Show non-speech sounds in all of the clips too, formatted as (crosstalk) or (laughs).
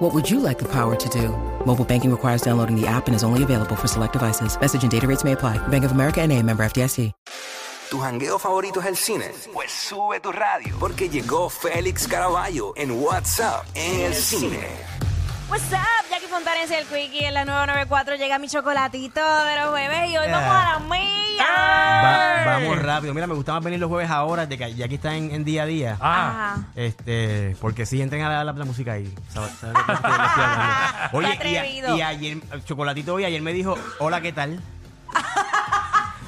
What would you like the power to do? Mobile banking requires downloading the app and is only available for select devices. Message and data rates may apply. Bank of America and a member FDIC. ¿Tu jangueo favorito es el cine? Pues sube tu radio, porque llegó Félix Caraballo en WhatsApp en el cine. What's up, Jackie Fontanes y el Quickie en la 994 llega mi chocolatito de los jueves y hoy vamos a la mía. Va- vamos rápido. Mira, me gusta más venir los jueves ahora, de que ya aquí está en, en día a día. Ajá. Este, porque sí, entren a la, la- la música ahí. ¿Sabes? ¿Sabes estoy-? (laughs) Oye, Qué y, a- atrevido. y ayer, Chocolatito hoy, ayer me dijo, hola, ¿qué tal?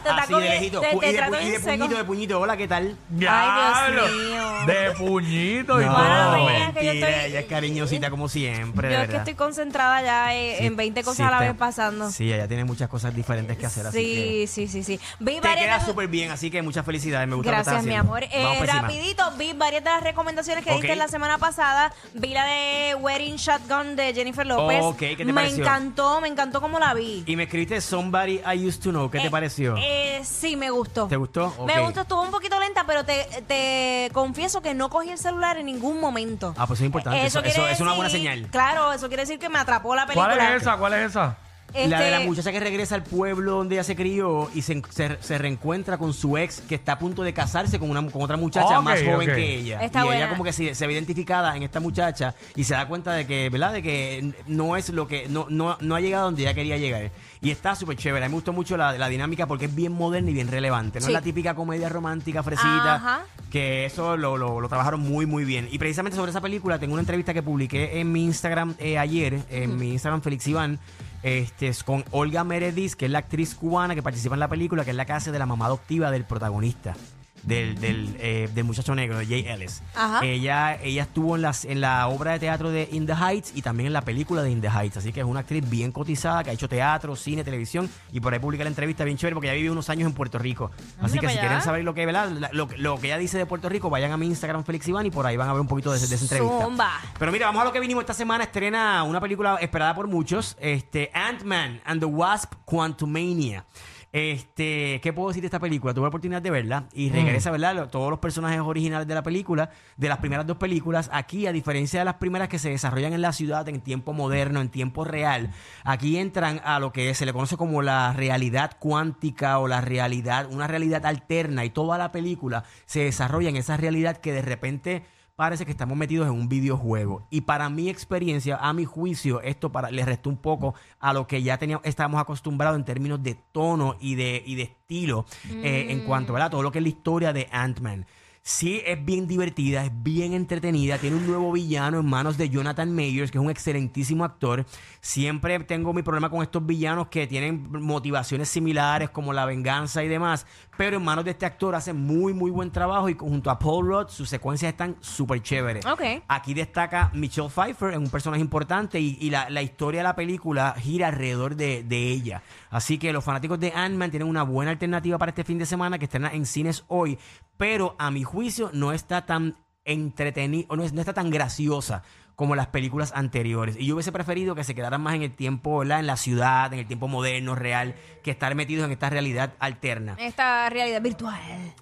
Te Así de lejito. te- te y de, pu- y de puñito, de puñito, hola, ¿qué tal? Ay, Dios mío. De puñito y No, todo. mira, que yo mentira, estoy- ella es cariñosita como siempre, de Yo es que verdad. estoy concentrada ya eh, Sí, en 20 cosas sí, a la vez pasando. Sí, ella tiene muchas cosas diferentes que hacer, así que... Sí, sí, sí, sí. Vi Te varias queda súper bien, así que muchas felicidades. Me gusta lo que Gracias, estás mi haciendo. amor. Vamos Eh, encima. rapidito, vi varias de las recomendaciones que Ok. diste la semana pasada. Vi la de Wedding Shotgun de Jennifer López. Ok, ¿qué te me pareció? encantó, me encantó cómo la vi. Y me escribiste Somebody I Used to Know. ¿Qué te Eh, pareció? Eh, sí, me gustó. ¿Te gustó? Me Ok. gustó, estuvo un poquito lenta, pero te, te confieso que no cogí el celular en ningún momento. Ah, pues es importante. Eso- quiere es una decir- buena señal. Claro, eso quiere decir que me atrapó la película. ¿Cuál es esa? ¿Cuál es esa? La de la Este, muchacha que regresa al pueblo donde ella se crió y se, se- se reencuentra con su ex que está a punto de casarse con, una, con otra muchacha más joven que ella. Está y buena. ella como que se, se ve identificada en esta muchacha y se da cuenta de que, ¿verdad? De que no es lo que, no, no, no ha llegado donde ella quería llegar. Y está súper chévere. A mí me gustó mucho la, la dinámica porque es bien moderna y bien relevante. No Sí. es la típica comedia romántica, fresita. Ajá. Que eso lo, lo- lo trabajaron muy, muy bien. Y precisamente sobre esa película tengo una entrevista que publiqué en mi Instagram eh, ayer, en mi Instagram Félix Iván, este, es con Olga Meredith, que es la actriz cubana que participa en la película, que es la que hace de la mamá adoptiva del protagonista. Del, del, eh, del muchacho negro, de Jay Ellis. Ajá. Ella, ella estuvo en, las, en la obra de teatro de In the Heights y también en la película de In the Heights. Así que es una actriz bien cotizada, que ha hecho teatro, cine, televisión. Y por ahí publica la entrevista bien chévere porque ella vive unos años en Puerto Rico. Así Anda que si allá. quieren saber lo que, ¿verdad? Lo, lo que ella dice de Puerto Rico, vayan a mi Instagram, Félix Iván, y por ahí van a ver un poquito de esa entrevista. Zumba. Pero mira, vamos a lo que vinimos esta semana. Estrena una película esperada por muchos, este, Ant-Man and the Wasp Quantumania. Este, ¿qué puedo decir de esta película? Tuve la oportunidad de verla y regresa, ¿verdad? Lo- Todos los personajes originales de la película, de las primeras dos películas, aquí, a diferencia de las primeras que se desarrollan en la ciudad en tiempo moderno, en tiempo real, aquí entran a lo que se le conoce como la realidad cuántica o la realidad, una realidad alterna y toda la película se desarrolla en esa realidad que de repente parece que estamos metidos en un videojuego. Y para mi experiencia, a mi juicio, esto para, le restó un poco a lo que ya teníamos, estábamos acostumbrados en términos de tono y de, y de estilo eh, en cuanto ¿verdad? a todo lo que es la historia de Ant-Man. Sí, es bien divertida, es bien entretenida. Tiene un nuevo villano en manos de Jonathan Mayers, que es un excelentísimo actor. Siempre tengo mi problema con estos villanos que tienen motivaciones similares, como la venganza y demás. Pero en manos de este actor hace muy, muy buen trabajo. Y junto a Paul Rudd, sus secuencias están súper chéveres. Ok. Aquí destaca Michelle Pfeiffer, es un personaje importante. Y, y la, la historia de la película gira alrededor de, de ella. Así que los fanáticos de Ant-Man tienen una buena alternativa para este fin de semana que estrena en cines hoy. Pero a mi juicio no está tan entretenida, o no, no está tan graciosa como las películas anteriores. Y yo hubiese preferido que se quedaran más en el tiempo, ¿verdad? En la ciudad, en el tiempo moderno, real, que estar metidos en esta realidad alterna. Esta realidad virtual.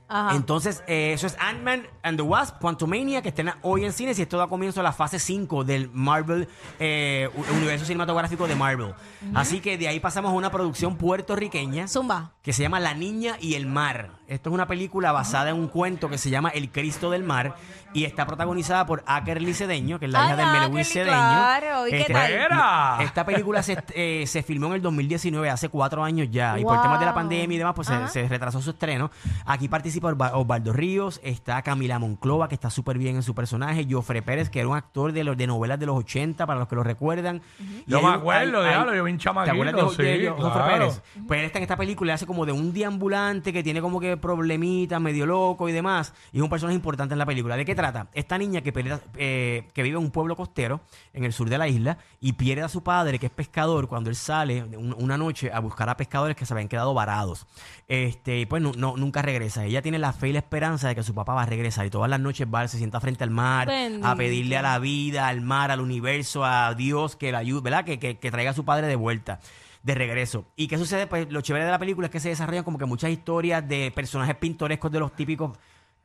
Ajá. Entonces, eh, eso es Ant-Man and the Wasp, Quantumania, que estrena hoy en cines y esto da comienzo a la fase 5 del Marvel, eh, universo cinematográfico de Marvel. Así que de ahí pasamos a una producción puertorriqueña Zumba. que se llama La Niña y el Mar. Esto es una película basada en un cuento que se llama El Cristo del Mar y está protagonizada por Akerly Cedeño, que es la hija de Melwin Akerly, Cedeño. claro. ¿Y qué Este, tal? Era. Esta película se, eh, se filmó en el 2019, hace cuatro años ya, y por Wow. temas de la pandemia y demás, pues se, Ajá. se retrasó su estreno. Aquí participa Osva- Osvaldo Ríos, está Camila Monclova, que está súper bien en su personaje, Jofre Pérez, que era un actor de, los, de novelas de los 80, para los que lo recuerdan. Y Yo hay me un- acuerdo, hay- hay- diablo, yo vi un ¿Te acuerdas de, chamaquito, Jo- de sí, Jo- Jofre claro. Pérez? Pues él está en esta película y hace como de un deambulante que tiene como que problemitas, medio loco y demás. Y es un personaje importante en la película. ¿De qué trata? Esta niña que, pelea- eh, que vive en un pueblo pueblo costero en el sur de la isla y pierde a su padre, que es pescador, cuando él sale un- una noche a buscar a pescadores que se habían quedado varados. Este, y pues no, no- nunca regresa. Ella tiene la fe y la esperanza de que su papá va a regresar y todas las noches va, se sienta frente al mar Bendito. a pedirle a la vida, al mar, al universo, a Dios que la ayude, ¿verdad? Que, que, que traiga a su padre de vuelta. De regreso. ¿Y qué sucede? Pues lo chévere de la película es que se desarrollan como que muchas historias de personajes pintorescos de los típicos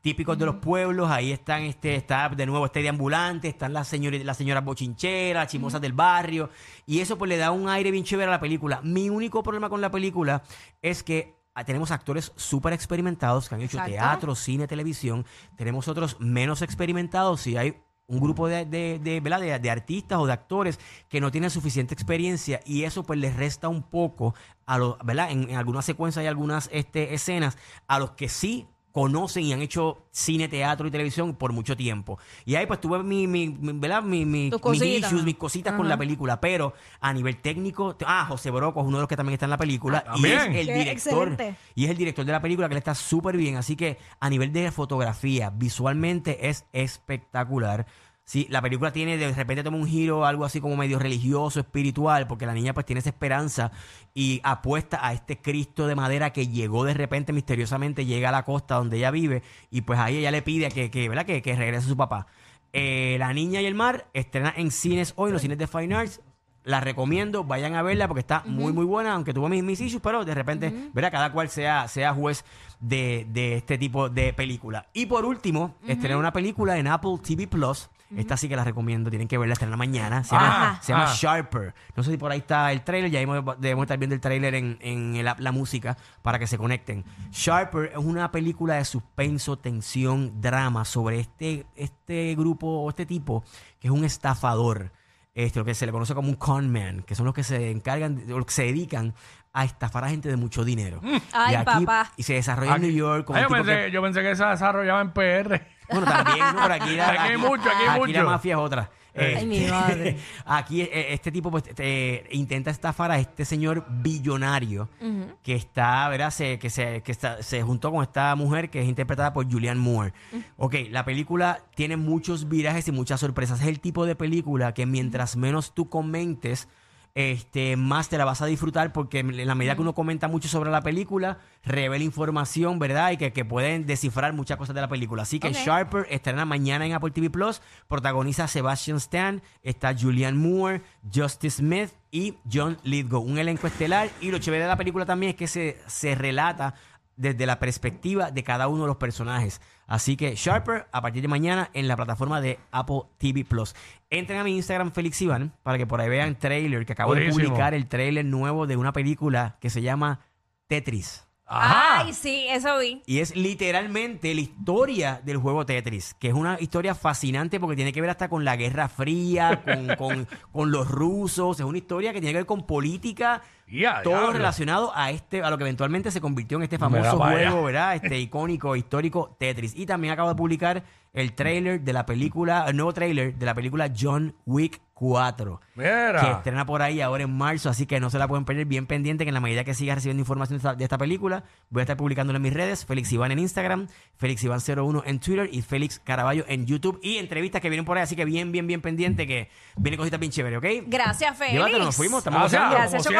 típicos de los pueblos, ahí están este está de nuevo este de ambulante, están las señores las señoras bochincheras, las chimosas del barrio y eso pues le da un aire bien chévere a la película. Mi único problema con la película es que ah, tenemos actores súper experimentados que han hecho Exacto. teatro, cine, televisión, tenemos otros menos experimentados y hay un grupo de, de, de, de, de artistas o de actores que no tienen suficiente experiencia y eso pues les resta un poco a los, ¿verdad? En, en algunas secuencias y algunas este, escenas a los que sí conocen y han hecho cine, teatro y televisión por mucho tiempo. Y ahí pues tuve mi, mi, mi- ¿verdad? Mi, mi- mis cositas. issues, mis cositas con la película, pero a nivel técnico, ah, José Broco es uno de los que también está en la película y es el Qué director excelente. y es el director de la película que le está súper bien. Así que a nivel de fotografía, visualmente es espectacular. Sí, la película tiene, de repente toma un giro, algo así como medio religioso, espiritual, porque la niña pues tiene esa esperanza y apuesta a este Cristo de madera que llegó de repente misteriosamente, llega a la costa donde ella vive y pues ahí ella le pide que, que, ¿verdad? que, que regrese su papá. Eh, la niña y el mar estrena en cines hoy, en los cines de Fine Arts. La recomiendo, vayan a verla porque está muy, muy buena, aunque tuvo mis, mis issues, pero de repente, verá, cada cual sea, sea juez de, de este tipo de película. Y por último, estrena una película en Apple TV Plus. Esta sí que la recomiendo, tienen que verla, estrena mañana. Se llama, Ajá. se llama Ah. Sharper. No sé si por ahí está el trailer, ya debemos, debemos estar viendo el trailer en, en el app La Música para que se conecten. Sharper es una película de suspenso, tensión, drama sobre este, este grupo o este tipo que es un estafador este, lo que se le conoce como un con man, que son los que se encargan, o que se dedican a estafar a gente de mucho dinero. Ay, y aquí, papá. Y se desarrolla en New York. con un yo, tipo pensé, que- yo pensé que se desarrollaba en PR. (laughs) bueno, también, ¿no? pero aquí, la, Aquí hay mucho, aquí hay la mucho. mafia es otra. Ay, Este, mi madre. (laughs) Aquí eh, este tipo pues te- intenta estafar a este señor billonario que está, ¿verdad? Se, que se, que está- se juntó con esta mujer que es interpretada por Julianne Moore. Ok, la película tiene muchos virajes y muchas sorpresas. Es el tipo de película que mientras menos tú comentes, este, más te la vas a disfrutar porque en la medida que uno comenta mucho sobre la película, revela información, ¿verdad? Y que, que pueden descifrar muchas cosas de la película. Así que. Sharper estrena mañana en Apple TV Plus, protagoniza Sebastian Stan, está Julianne Moore, Justice Smith y John Lithgow. Un elenco estelar. Y lo chévere de la película también es que se, se relata desde la perspectiva de cada uno de los personajes. Así que Sharper, a partir de mañana, en la plataforma de Apple TV Plus. Entren a mi Instagram, Félix Iván, para que por ahí vean trailer, que acabo de publicar el trailer nuevo de una película que se llama Tetris. Ajá. Ay, sí, eso vi. Y es literalmente la historia del juego Tetris, que es una historia fascinante porque tiene que ver hasta con la Guerra Fría, con, con- con los rusos, es una historia que tiene que ver con política, Todo relacionado a este, a lo que eventualmente se convirtió en este famoso juego, ¿verdad? Este icónico, histórico Tetris. Y también acabo de publicar el trailer de la película, el nuevo trailer de la película John Wick 4 que Mira. estrena por ahí ahora en marzo, así que no se la pueden perder. Bien pendiente que en la medida que siga recibiendo información de esta, de esta película, voy a estar publicándolo en mis redes. Félix Iván en Instagram, Félix Iván01 en Twitter y Félix Caraballo en YouTube. Y entrevistas que vienen por ahí, así que bien, bien, bien pendiente que viene cositas bien chévere, ¿ok? Gracias, Félix. Llévatelo, nos fuimos, estamos Gracias. Gracias, como